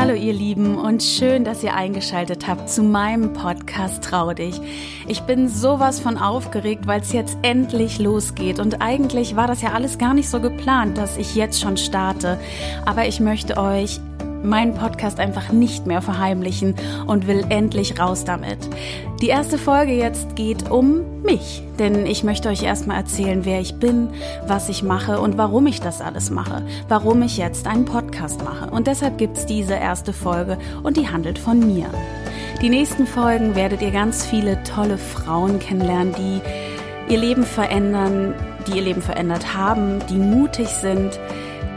Hallo ihr Lieben und schön, dass ihr eingeschaltet habt zu meinem Podcast Trau dich. Ich bin sowas von aufgeregt, weil es jetzt endlich losgeht und eigentlich war das ja alles gar nicht so geplant, dass ich jetzt schon starte, aber ich möchte euch meinen Podcast einfach nicht mehr verheimlichen und will endlich raus damit. Die erste Folge jetzt geht um mich, denn ich möchte euch erstmal erzählen, wer ich bin, was ich mache und warum ich das alles mache, warum ich jetzt einen Podcast mache. Und deshalb gibt's diese erste Folge und die handelt von mir. Die nächsten Folgen werdet ihr ganz viele tolle Frauen kennenlernen, die ihr Leben verändern, die ihr Leben verändert haben, die mutig sind,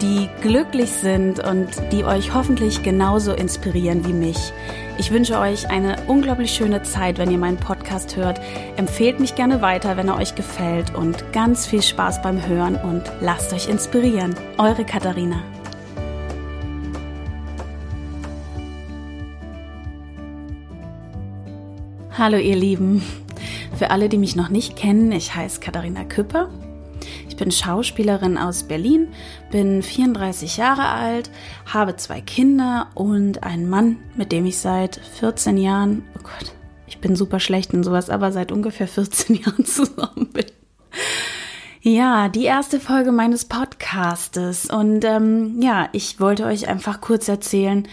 die glücklich sind und die euch hoffentlich genauso inspirieren wie mich. Ich wünsche euch eine unglaublich schöne Zeit, wenn ihr meinen Podcast hört. Empfehlt mich gerne weiter, wenn er euch gefällt und ganz viel Spaß beim Hören und lasst euch inspirieren. Eure Katharina. Hallo ihr Lieben. Für alle, die mich noch nicht kennen, ich heiße Katharina Küpper bin Schauspielerin aus Berlin, bin 34 Jahre alt, habe zwei Kinder und einen Mann, mit dem ich seit 14 Jahren, oh Gott, ich bin super schlecht in sowas, aber seit ungefähr 14 Jahren zusammen bin. Ja, die erste Folge meines Podcastes. Und ähm, ja, ich wollte euch einfach kurz erzählen,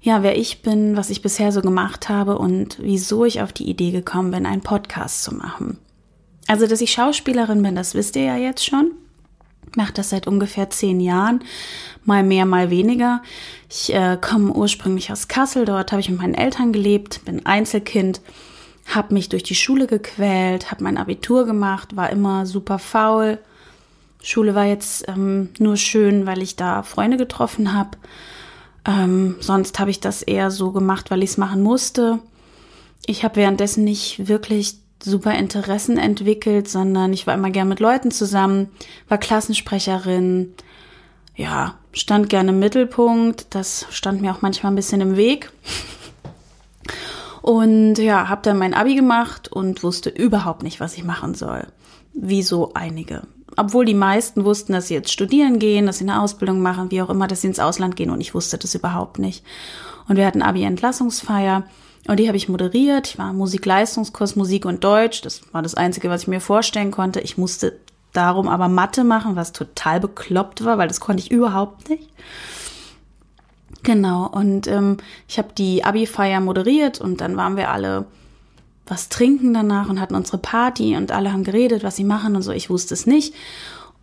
ja, wer ich bin, was ich bisher so gemacht habe und wieso ich auf die Idee gekommen bin, einen Podcast zu machen. Also, dass ich Schauspielerin bin, das wisst ihr ja jetzt schon. Mache das seit ungefähr zehn Jahren, mal mehr, mal weniger. Ich äh, komme ursprünglich aus Kassel, dort habe ich mit meinen Eltern gelebt, bin Einzelkind, habe mich durch die Schule gequält, habe mein Abitur gemacht, war immer super faul. Schule war jetzt ähm, nur schön, weil ich da Freunde getroffen habe. Ähm, sonst habe ich das eher so gemacht, weil ich es machen musste. Ich habe währenddessen nicht wirklich super Interessen entwickelt, sondern ich war immer gern mit Leuten zusammen, war Klassensprecherin, ja, stand gerne im Mittelpunkt, das stand mir auch manchmal ein bisschen im Weg. Und ja, habe dann mein Abi gemacht und wusste überhaupt nicht, was ich machen soll. Wie so einige. Obwohl die meisten wussten, dass sie jetzt studieren gehen, dass sie eine Ausbildung machen, wie auch immer, dass sie ins Ausland gehen und ich wusste das überhaupt nicht. Und wir hatten Abi-Entlassungsfeier und die habe ich moderiert. Ich war Musikleistungskurs Musik und Deutsch. Das war das Einzige, was ich mir vorstellen konnte. Ich musste darum aber Mathe machen, was total bekloppt war, weil das konnte ich überhaupt nicht. Genau, und ähm, ich habe die Abi-Feier moderiert und dann waren wir alle was trinken danach und hatten unsere Party und alle haben geredet, was sie machen und so. Ich wusste es nicht.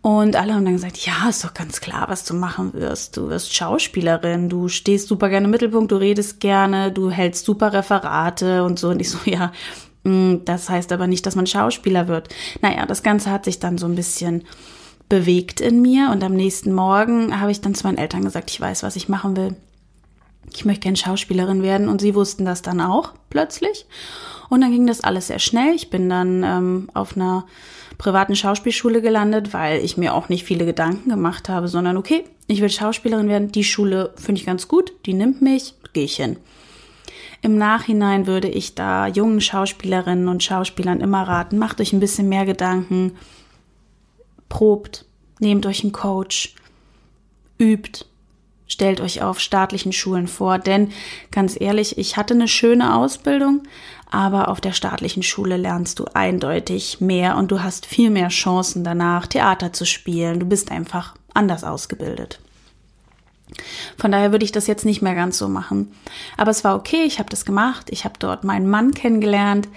Und alle haben dann gesagt, ja, ist doch ganz klar, was du machen wirst. Du wirst Schauspielerin, du stehst super gerne im Mittelpunkt, du redest gerne, du hältst super Referate und so. Und ich so, ja, mm, das heißt aber nicht, dass man Schauspieler wird. Naja, das Ganze hat sich dann so ein bisschen bewegt in mir und am nächsten Morgen habe ich dann zu meinen Eltern gesagt, ich weiß, was ich machen will. Ich möchte gerne Schauspielerin werden und sie wussten das dann auch plötzlich. Und dann ging das alles sehr schnell. Ich bin dann ähm, auf einer privaten Schauspielschule gelandet, weil ich mir auch nicht viele Gedanken gemacht habe, sondern okay, ich will Schauspielerin werden, die Schule finde ich ganz gut, die nimmt mich, gehe ich hin. Im Nachhinein würde ich da jungen Schauspielerinnen und Schauspielern immer raten, macht euch ein bisschen mehr Gedanken, probt, nehmt euch einen Coach, übt, stellt euch auf staatlichen Schulen vor, denn ganz ehrlich, ich hatte eine schöne Ausbildung, aber auf der staatlichen Schule lernst du eindeutig mehr und du hast viel mehr Chancen danach, Theater zu spielen. Du bist einfach anders ausgebildet. Von daher würde ich das jetzt nicht mehr ganz so machen. Aber es war okay, ich habe das gemacht. Ich habe dort meinen Mann kennengelernt,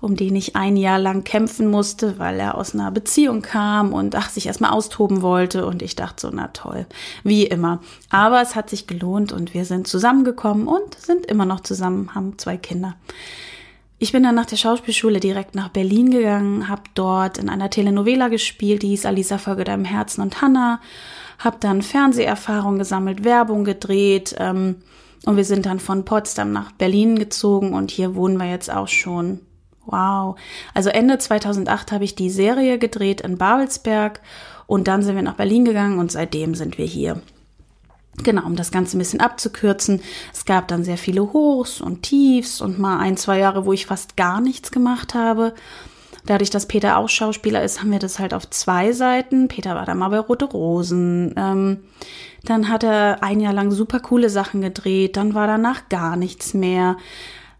um den ich ein Jahr lang kämpfen musste, weil er aus einer Beziehung kam und ach, sich erstmal austoben wollte. Und ich dachte so, na toll, wie immer. Aber es hat sich gelohnt und wir sind zusammengekommen und sind immer noch zusammen, haben zwei Kinder. Ich bin dann nach der Schauspielschule direkt nach Berlin gegangen, habe dort in einer Telenovela gespielt, die hieß Alisa Folge deinem Herzen und Hannah, habe dann Fernseherfahrung gesammelt, Werbung gedreht ähm, und wir sind dann von Potsdam nach Berlin gezogen und hier wohnen wir jetzt auch schon. Wow. Also Ende 2008 habe ich die Serie gedreht in Babelsberg und dann sind wir nach Berlin gegangen und seitdem sind wir hier. Genau, um das Ganze ein bisschen abzukürzen. Es gab dann sehr viele Hochs und Tiefs und mal ein, zwei Jahre, wo ich fast gar nichts gemacht habe, Dadurch, dass Peter auch Schauspieler ist, haben wir das halt auf zwei Seiten. Peter war da mal bei Rote Rosen. Ähm, dann hat er ein Jahr lang super coole Sachen gedreht. Dann war danach gar nichts mehr.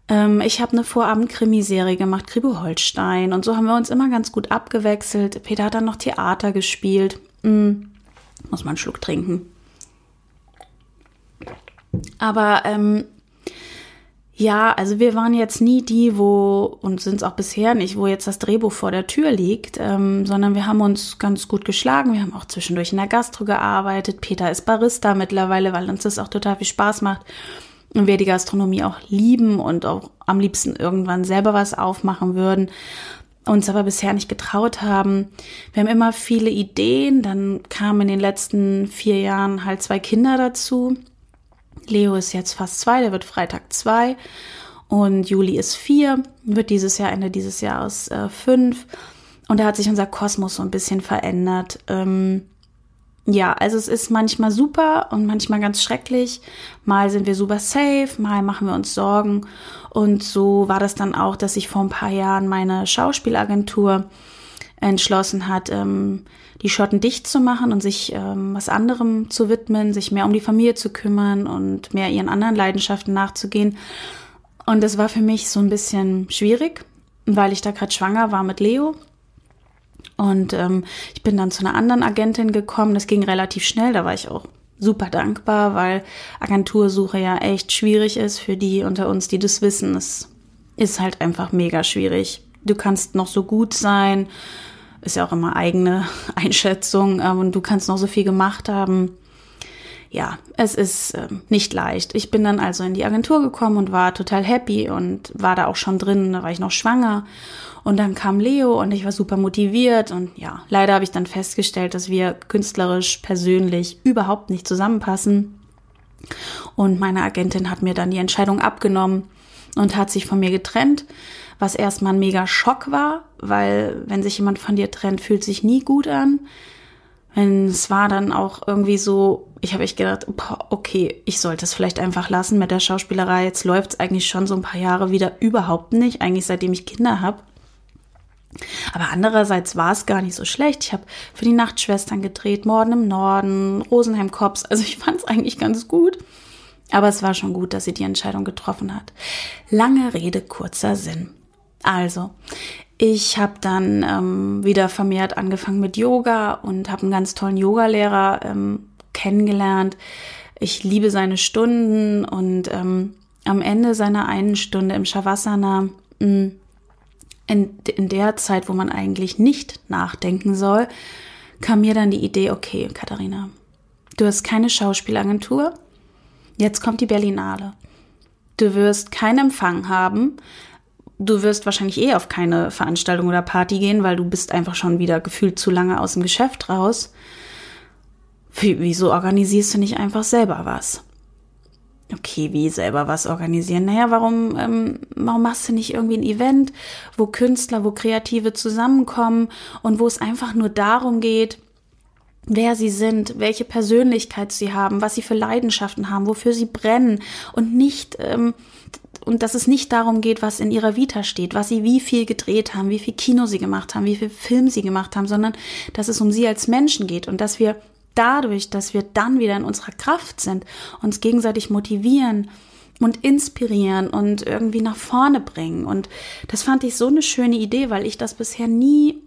Ähm, ich habe eine Vorabend-Krimiserie gemacht, Kribo Holstein. Und so haben wir uns immer ganz gut abgewechselt. Peter hat dann noch Theater gespielt. Mm, muss man einen Schluck trinken. Aber ähm, ja, also wir waren jetzt nie die, wo, und sind es auch bisher nicht, wo jetzt das Drehbuch vor der Tür liegt, ähm, sondern wir haben uns ganz gut geschlagen. Wir haben auch zwischendurch in der Gastro gearbeitet. Peter ist Barista mittlerweile, weil uns das auch total viel Spaß macht. Und wir die Gastronomie auch lieben und auch am liebsten irgendwann selber was aufmachen würden uns aber bisher nicht getraut haben. Wir haben immer viele Ideen, dann kamen in den letzten vier Jahren halt zwei Kinder dazu. Leo ist jetzt fast zwei, der wird Freitag zwei. Und Juli ist vier, wird dieses Jahr, Ende dieses Jahres äh, fünf. Und da hat sich unser Kosmos so ein bisschen verändert. Ähm, ja, also es ist manchmal super und manchmal ganz schrecklich. Mal sind wir super safe, mal machen wir uns Sorgen. Und so war das dann auch, dass sich vor ein paar Jahren meine Schauspielagentur entschlossen hat, ähm, die Schotten dicht zu machen und sich ähm, was anderem zu widmen, sich mehr um die Familie zu kümmern und mehr ihren anderen Leidenschaften nachzugehen. Und das war für mich so ein bisschen schwierig, weil ich da gerade schwanger war mit Leo. Und ähm, ich bin dann zu einer anderen Agentin gekommen. Das ging relativ schnell. Da war ich auch super dankbar, weil Agentursuche ja echt schwierig ist für die unter uns, die das wissen. Es ist halt einfach mega schwierig. Du kannst noch so gut sein, ist ja auch immer eigene Einschätzung. Ähm, und du kannst noch so viel gemacht haben. Ja, es ist äh, nicht leicht. Ich bin dann also in die Agentur gekommen und war total happy und war da auch schon drin. Da war ich noch schwanger. Und dann kam Leo und ich war super motiviert. Und ja, leider habe ich dann festgestellt, dass wir künstlerisch, persönlich überhaupt nicht zusammenpassen. Und meine Agentin hat mir dann die Entscheidung abgenommen und hat sich von mir getrennt was erstmal ein mega Schock war, weil wenn sich jemand von dir trennt, fühlt sich nie gut an. Und es war dann auch irgendwie so, ich habe echt gedacht, okay, ich sollte es vielleicht einfach lassen mit der Schauspielerei. Jetzt läuft es eigentlich schon so ein paar Jahre wieder überhaupt nicht, eigentlich seitdem ich Kinder habe. Aber andererseits war es gar nicht so schlecht. Ich habe für die Nachtschwestern gedreht, Morden im Norden, Rosenheim Cops. Also ich fand es eigentlich ganz gut. Aber es war schon gut, dass sie die Entscheidung getroffen hat. Lange Rede, kurzer Sinn. Also, ich habe dann ähm, wieder vermehrt angefangen mit Yoga und habe einen ganz tollen Yogalehrer ähm, kennengelernt. Ich liebe seine Stunden und ähm, am Ende seiner einen Stunde im Shavasana, mh, mm, in, in der Zeit, wo man eigentlich nicht nachdenken soll, kam mir dann die Idee, okay, Katharina, du hast keine Schauspielagentur, jetzt kommt die Berlinale. Du wirst keinen Empfang haben, du wirst wahrscheinlich eh auf keine Veranstaltung oder Party gehen, weil du bist einfach schon wieder gefühlt zu lange aus dem Geschäft raus. Wieso organisierst du nicht einfach selber was? Okay, wie selber was organisieren? Naja, warum, ähm, warum machst du nicht irgendwie ein Event, wo Künstler, wo Kreative zusammenkommen und wo es einfach nur darum geht, wer sie sind, welche Persönlichkeit sie haben, was sie für Leidenschaften haben, wofür sie brennen und nicht ähm, und dass es nicht darum geht, was in ihrer Vita steht, was sie wie viel gedreht haben, wie viel Kino sie gemacht haben, wie viel Film sie gemacht haben, sondern dass es um sie als Menschen geht und dass wir dadurch, dass wir dann wieder in unserer Kraft sind, uns gegenseitig motivieren und inspirieren und irgendwie nach vorne bringen. Und das fand ich so eine schöne Idee, weil ich das bisher nie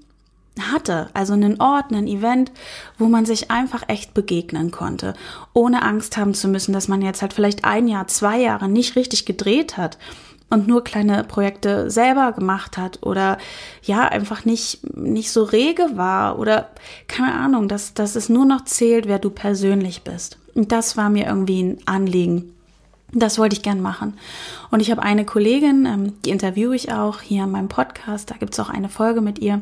hatte. Also einen Ort, ein Event, wo man sich einfach echt begegnen konnte, ohne Angst haben zu müssen, dass man jetzt halt vielleicht ein Jahr, zwei Jahre nicht richtig gedreht hat und nur kleine Projekte selber gemacht hat oder ja, einfach nicht, nicht so rege war oder keine Ahnung, dass, dass es nur noch zählt, wer du persönlich bist. Und das war mir irgendwie ein Anliegen. Das wollte ich gern machen. Und ich habe eine Kollegin, ähm, die interviewe ich auch hier in meinem Podcast, da gibt es auch eine Folge mit ihr.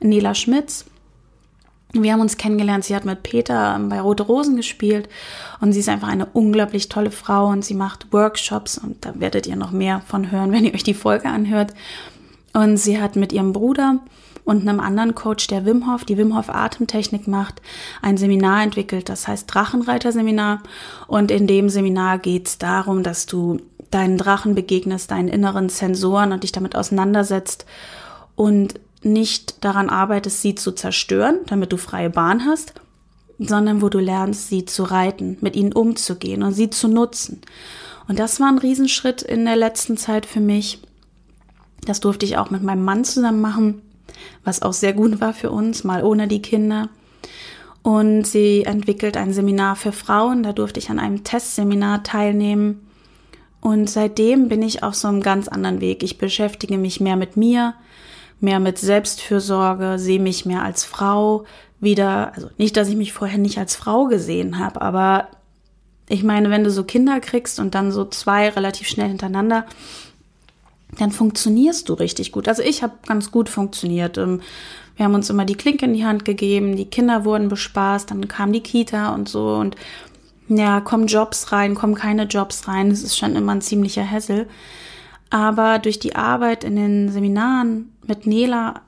Nela Schmitz. Wir haben uns kennengelernt. Sie hat mit Peter bei Rote Rosen gespielt und sie ist einfach eine unglaublich tolle Frau und sie macht Workshops und da werdet ihr noch mehr von hören, wenn ihr euch die Folge anhört. Und sie hat mit ihrem Bruder und einem anderen Coach, der Wim Hof, die Wim Hof Atemtechnik macht, ein Seminar entwickelt, das heißt Drachenreiter-Seminar. Und in dem Seminar geht es darum, dass du deinen Drachen begegnest, deinen inneren Sensoren und dich damit auseinandersetzt und nicht daran arbeitest, sie zu zerstören, damit du freie Bahn hast, sondern wo du lernst, sie zu reiten, mit ihnen umzugehen und sie zu nutzen. Und das war ein Riesenschritt in der letzten Zeit für mich. Das durfte ich auch mit meinem Mann zusammen machen, was auch sehr gut war für uns, mal ohne die Kinder. Und sie entwickelt ein Seminar für Frauen. Da durfte ich an einem Testseminar teilnehmen. Und seitdem bin ich auf so einem ganz anderen Weg. Ich beschäftige mich mehr mit mir, mehr mit Selbstfürsorge, sehe mich mehr als Frau wieder. Also nicht, dass ich mich vorher nicht als Frau gesehen habe, aber ich meine, wenn du so Kinder kriegst und dann so zwei relativ schnell hintereinander, dann funktionierst du richtig gut. Also ich habe ganz gut funktioniert. Ähm, wir haben uns immer die Klinke in die Hand gegeben, die Kinder wurden bespaßt, dann kam die Kita und so und ja, kommen Jobs rein, kommen keine Jobs rein. Es ist schon immer ein ziemlicher Hessel. Aber durch die Arbeit in den Seminaren mit Nela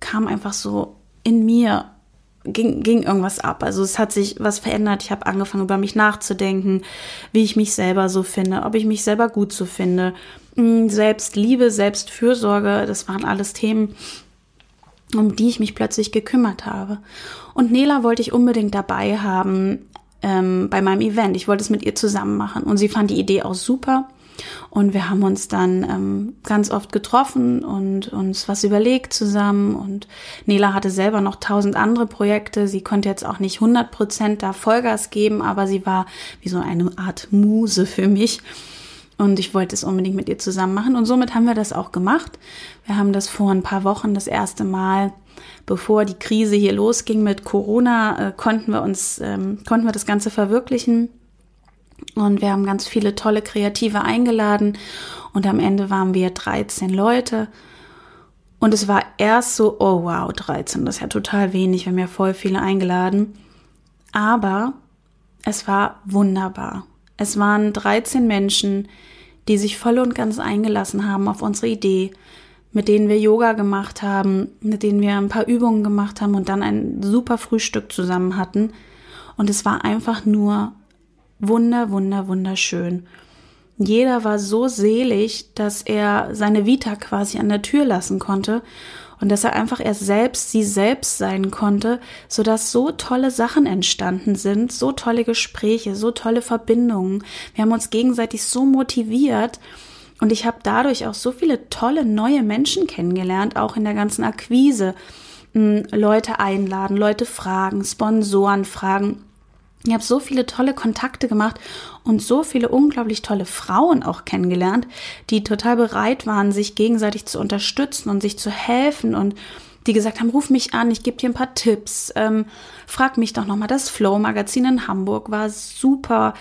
kam einfach so in mir ging, ging irgendwas ab. Also es hat sich was verändert. Ich habe angefangen, über mich nachzudenken, wie ich mich selber so finde, ob ich mich selber gut so finde. Hm, Selbstliebe, Selbstfürsorge, das waren alles Themen, um die ich mich plötzlich gekümmert habe. Und Nela wollte ich unbedingt dabei haben ähm, bei meinem Event. Ich wollte es mit ihr zusammen machen. Und sie fand die Idee auch super. Und wir haben uns dann ähm, ganz oft getroffen und uns was überlegt zusammen. Und Nela hatte selber noch tausend andere Projekte. Sie konnte jetzt auch nicht 100 Prozent da Vollgas geben, aber sie war wie so eine Art Muse für mich. Und ich wollte es unbedingt mit ihr zusammen machen. Und somit haben wir das auch gemacht. Wir haben das vor ein paar Wochen das erste Mal, bevor die Krise hier losging mit Corona, äh, konnten wir uns, ähm, konnten wir das Ganze verwirklichen. Und wir haben ganz viele tolle Kreative eingeladen. Und am Ende waren wir 13 Leute. Und es war erst so, oh wow, 13, das ist ja total wenig, wir haben ja voll viele eingeladen. Aber es war wunderbar. Es waren 13 Menschen, die sich voll und ganz eingelassen haben auf unsere Idee, mit denen wir Yoga gemacht haben, mit denen wir ein paar Übungen gemacht haben und dann ein super Frühstück zusammen hatten. Und es war einfach nur wunder, wunder, wunderschön. Jeder war so selig, dass er seine Vita quasi an der Tür lassen konnte und dass er einfach erst selbst sie selbst sein konnte, so dass so tolle Sachen entstanden sind, so tolle Gespräche, so tolle Verbindungen. Wir haben uns gegenseitig so motiviert und ich habe dadurch auch so viele tolle neue Menschen kennengelernt, auch in der ganzen Akquise. Hm, Leute einladen, Leute fragen, Sponsoren fragen. Ich habe so viele tolle Kontakte gemacht und so viele unglaublich tolle Frauen auch kennengelernt, die total bereit waren, sich gegenseitig zu unterstützen und sich zu helfen und die gesagt haben, ruf mich an, ich gebe dir ein paar Tipps, ähm, frag mich doch nochmal. Das Flow-Magazin in Hamburg war super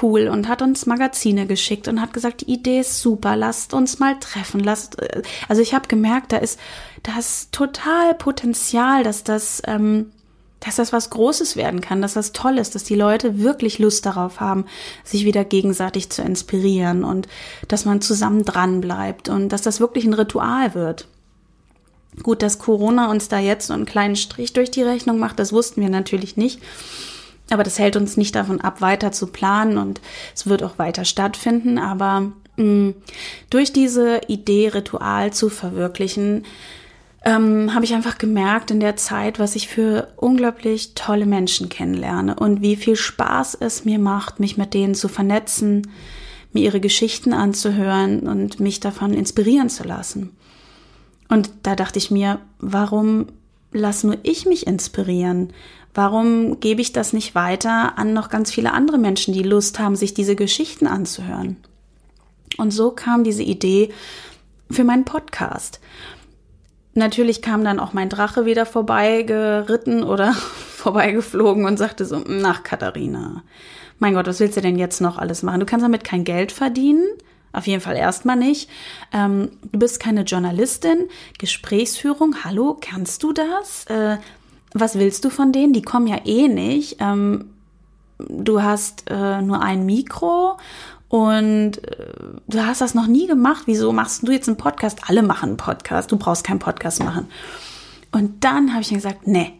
cool und hat uns Magazine geschickt und hat gesagt, die Idee ist super, lasst uns mal treffen. Lasst, äh, also ich habe gemerkt, da ist, da ist total Potenzial, dass das ähm, dass das was Großes werden kann, dass das toll ist, dass die Leute wirklich Lust darauf haben, sich wieder gegenseitig zu inspirieren und dass man zusammen dran bleibt und dass das wirklich ein Ritual wird. Gut, dass Corona uns da jetzt so einen kleinen Strich durch die Rechnung macht, das wussten wir natürlich nicht. Aber das hält uns nicht davon ab, weiter zu planen und es wird auch weiter stattfinden. Aber mh, mm, durch diese Idee, Ritual zu verwirklichen, ähm, habe ich einfach gemerkt in der Zeit, was ich für unglaublich tolle Menschen kennenlerne und wie viel Spaß es mir macht, mich mit denen zu vernetzen, mir ihre Geschichten anzuhören und mich davon inspirieren zu lassen. Und da dachte ich mir, warum lass nur ich mich inspirieren? Warum gebe ich das nicht weiter an noch ganz viele andere Menschen, die Lust haben, sich diese Geschichten anzuhören? Und so kam diese Idee für meinen Podcast. Natürlich kam dann auch mein Drache wieder vorbeigeritten oder vorbeigeflogen und sagte so, nach Katharina, mein Gott, was willst du denn jetzt noch alles machen? Du kannst damit kein Geld verdienen. Auf jeden Fall erstmal nicht. Ähm, du bist keine Journalistin. Gesprächsführung, hallo, kannst du das? Äh, was willst du von denen? Die kommen ja eh nicht. Ähm, du hast äh, nur ein Mikro und äh, du hast das noch nie gemacht. Wieso machst du jetzt einen Podcast? Alle machen einen Podcast. Du brauchst keinen Podcast machen. Und dann habe ich mir gesagt, nee,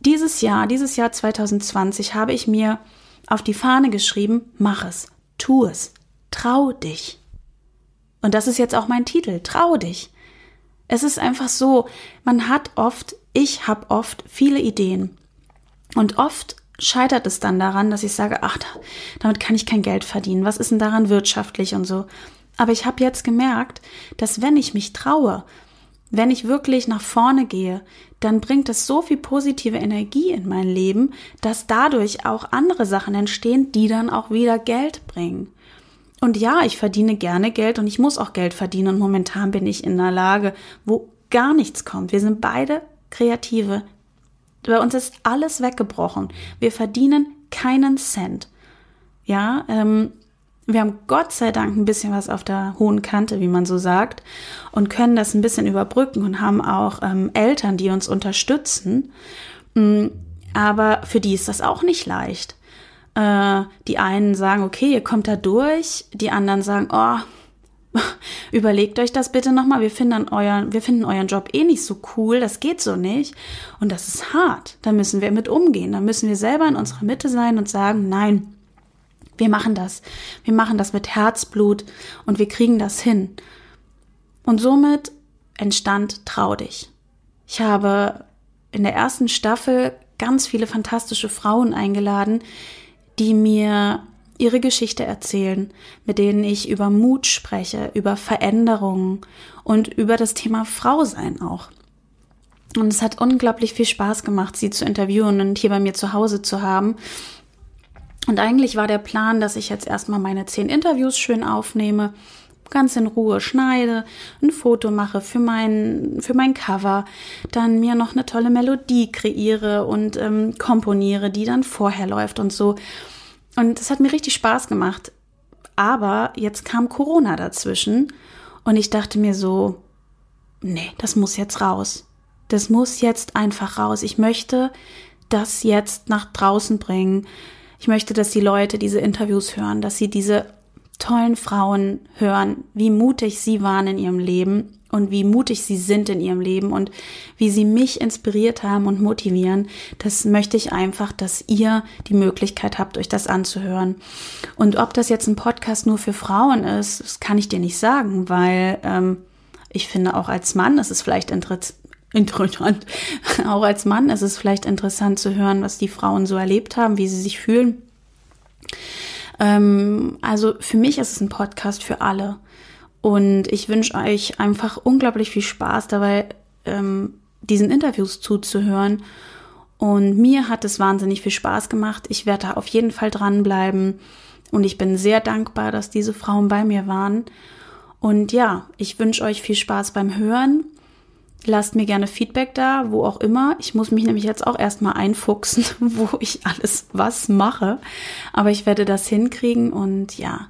dieses Jahr, dieses Jahr 2020 habe ich mir auf die Fahne geschrieben, mach es, tu es, trau dich. Und das ist jetzt auch mein Titel, trau dich. Es ist einfach so, man hat oft, ich habe oft viele Ideen. Und oft scheitert es dann daran, dass ich sage, ach, damit kann ich kein Geld verdienen. Was ist denn daran wirtschaftlich und so? Aber ich habe jetzt gemerkt, dass wenn ich mich traue, wenn ich wirklich nach vorne gehe, dann bringt es so viel positive Energie in mein Leben, dass dadurch auch andere Sachen entstehen, die dann auch wieder Geld bringen. Und ja, ich verdiene gerne Geld und ich muss auch Geld verdienen. Und momentan bin ich in einer Lage, wo gar nichts kommt. Wir sind beide Kreative. Bei uns ist alles weggebrochen. Wir verdienen keinen Cent. Ja, ähm, wir haben Gott sei Dank ein bisschen was auf der hohen Kante, wie man so sagt, und können das ein bisschen überbrücken und haben auch ähm, Eltern, die uns unterstützen. Mm, aber für die ist das auch nicht leicht. Äh, die einen sagen, okay, ihr kommt da durch, die anderen sagen, oh, überlegt euch das bitte nochmal, wir finden euren, wir finden euren Job eh nicht so cool, das geht so nicht. Und das ist hart. Da müssen wir mit umgehen. Da müssen wir selber in unserer Mitte sein und sagen, nein, wir machen das. Wir machen das mit Herzblut und wir kriegen das hin. Und somit entstand Trau dich. Ich habe in der ersten Staffel ganz viele fantastische Frauen eingeladen, die mir ihre Geschichte erzählen, mit denen ich über Mut spreche, über Veränderungen und über das Thema Frau sein auch. Und es hat unglaublich viel Spaß gemacht, sie zu interviewen und hier bei mir zu Hause zu haben. Und eigentlich war der Plan, dass ich jetzt erstmal meine zehn Interviews schön aufnehme, ganz in Ruhe schneide, ein Foto mache für mein, für mein Cover, dann mir noch eine tolle Melodie kreiere und ähm, komponiere, die dann vorher läuft und so. Und es hat mir richtig Spaß gemacht. Aber jetzt kam Corona dazwischen und ich dachte mir so, nee, das muss jetzt raus. Das muss jetzt einfach raus. Ich möchte das jetzt nach draußen bringen. Ich möchte, dass die Leute diese Interviews hören, dass sie diese tollen Frauen hören, wie mutig sie waren in ihrem Leben und wie mutig sie sind in ihrem Leben und wie sie mich inspiriert haben und motivieren. Das möchte ich einfach, dass ihr die Möglichkeit habt, euch das anzuhören. Und ob das jetzt ein Podcast nur für Frauen ist, das kann ich dir nicht sagen, weil ähm, ich finde auch als Mann ist es vielleicht interessant, interessant. Auch als Mann ist es vielleicht interessant zu hören, was die Frauen so erlebt haben, wie sie sich fühlen. Ähm, also für mich ist es ein Podcast für alle. Und ich wünsche euch einfach unglaublich viel Spaß dabei, ähm, diesen Interviews zuzuhören. Und mir hat es wahnsinnig viel Spaß gemacht. Ich werde da auf jeden Fall dranbleiben. Und ich bin sehr dankbar, dass diese Frauen bei mir waren. Und ja, ich wünsche euch viel Spaß beim Hören. Lasst mir gerne Feedback da, wo auch immer. Ich muss mich nämlich jetzt auch erstmal einfuchsen, wo ich alles was mache. Aber ich werde das hinkriegen und ja,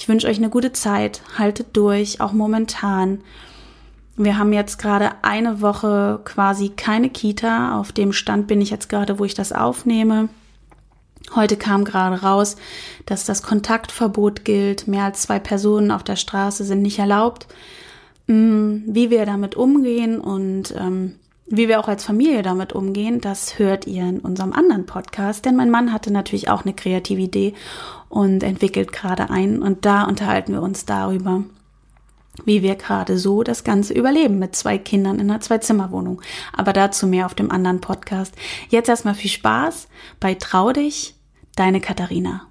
ich wünsche euch eine gute Zeit. Haltet durch, auch momentan. Wir haben jetzt gerade eine Woche quasi keine Kita. Auf dem Stand bin ich jetzt gerade, wo ich das aufnehme. Heute kam gerade raus, dass das Kontaktverbot gilt. Mehr als zwei Personen auf der Straße sind nicht erlaubt. Mm, wie wir damit umgehen und ähm, wie wir auch als Familie damit umgehen, das hört ihr in unserem anderen Podcast. Denn mein Mann hatte natürlich auch eine kreative Idee und entwickelt gerade einen. Und da unterhalten wir uns darüber, wie wir gerade so das Ganze überleben mit zwei Kindern in einer Zwei-Zimmer-Wohnung. Aber dazu mehr auf dem anderen Podcast. Jetzt erstmal viel Spaß bei Trau dich, deine Katharina.